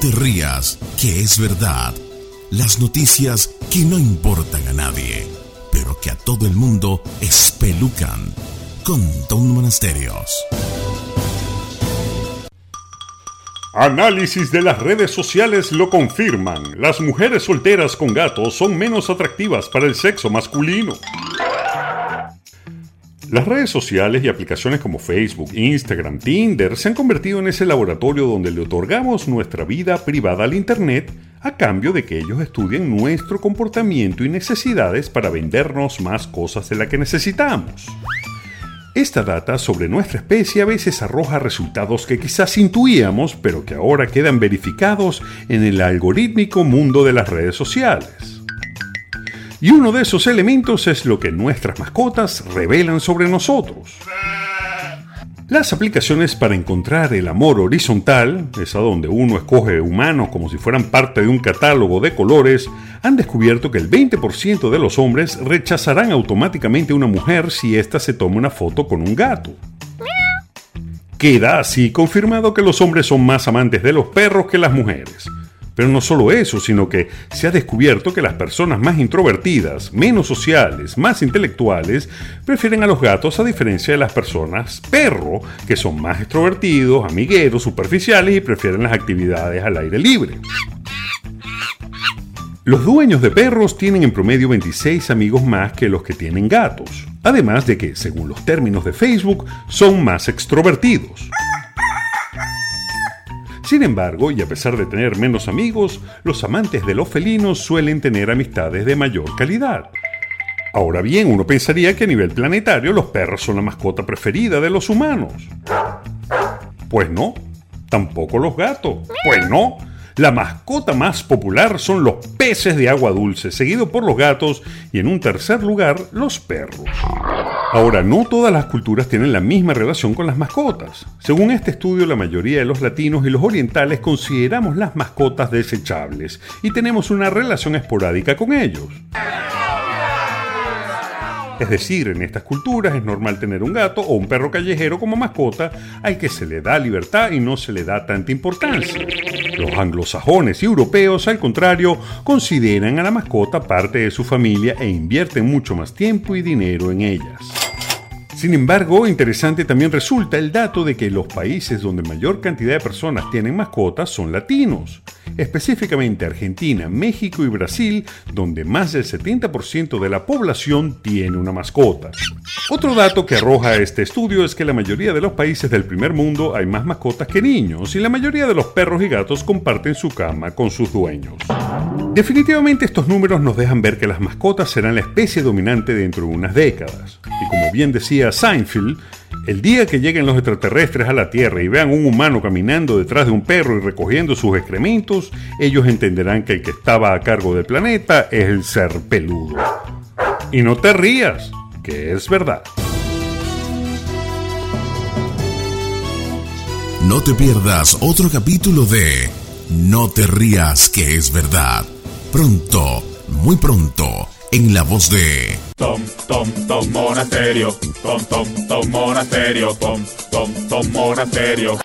te rías, que es verdad. Las noticias que no importan a nadie, pero que a todo el mundo espelucan. Con Don Monasterios. Análisis de las redes sociales lo confirman. Las mujeres solteras con gatos son menos atractivas para el sexo masculino. Las redes sociales y aplicaciones como Facebook, Instagram, Tinder se han convertido en ese laboratorio donde le otorgamos nuestra vida privada al Internet a cambio de que ellos estudien nuestro comportamiento y necesidades para vendernos más cosas de las que necesitamos. Esta data sobre nuestra especie a veces arroja resultados que quizás intuíamos, pero que ahora quedan verificados en el algorítmico mundo de las redes sociales. Y uno de esos elementos es lo que nuestras mascotas revelan sobre nosotros. Las aplicaciones para encontrar el amor horizontal, esa donde uno escoge humanos como si fueran parte de un catálogo de colores, han descubierto que el 20% de los hombres rechazarán automáticamente a una mujer si ésta se toma una foto con un gato. Queda así confirmado que los hombres son más amantes de los perros que las mujeres. Pero no solo eso, sino que se ha descubierto que las personas más introvertidas, menos sociales, más intelectuales, prefieren a los gatos a diferencia de las personas perro, que son más extrovertidos, amigueros, superficiales y prefieren las actividades al aire libre. Los dueños de perros tienen en promedio 26 amigos más que los que tienen gatos, además de que, según los términos de Facebook, son más extrovertidos. Sin embargo, y a pesar de tener menos amigos, los amantes de los felinos suelen tener amistades de mayor calidad. Ahora bien, uno pensaría que a nivel planetario los perros son la mascota preferida de los humanos. Pues no, tampoco los gatos. Pues no, la mascota más popular son los peces de agua dulce, seguido por los gatos y en un tercer lugar los perros. Ahora, no todas las culturas tienen la misma relación con las mascotas. Según este estudio, la mayoría de los latinos y los orientales consideramos las mascotas desechables y tenemos una relación esporádica con ellos. Es decir, en estas culturas es normal tener un gato o un perro callejero como mascota al que se le da libertad y no se le da tanta importancia. Los anglosajones y europeos, al contrario, consideran a la mascota parte de su familia e invierten mucho más tiempo y dinero en ellas. Sin embargo, interesante también resulta el dato de que los países donde mayor cantidad de personas tienen mascotas son latinos, específicamente Argentina, México y Brasil, donde más del 70% de la población tiene una mascota. Otro dato que arroja este estudio es que la mayoría de los países del primer mundo hay más mascotas que niños y la mayoría de los perros y gatos comparten su cama con sus dueños. Definitivamente estos números nos dejan ver que las mascotas serán la especie dominante dentro de unas décadas. Y como bien decía Seinfeld, el día que lleguen los extraterrestres a la Tierra y vean un humano caminando detrás de un perro y recogiendo sus excrementos, ellos entenderán que el que estaba a cargo del planeta es el ser peludo. Y no te rías, que es verdad. No te pierdas otro capítulo de No te rías, que es verdad. Pronto, muy pronto en la voz de Tom, Tom, Tom Monasterio, Tom, Tom, Tom Monasterio, Tom, Tom, Tom Monasterio.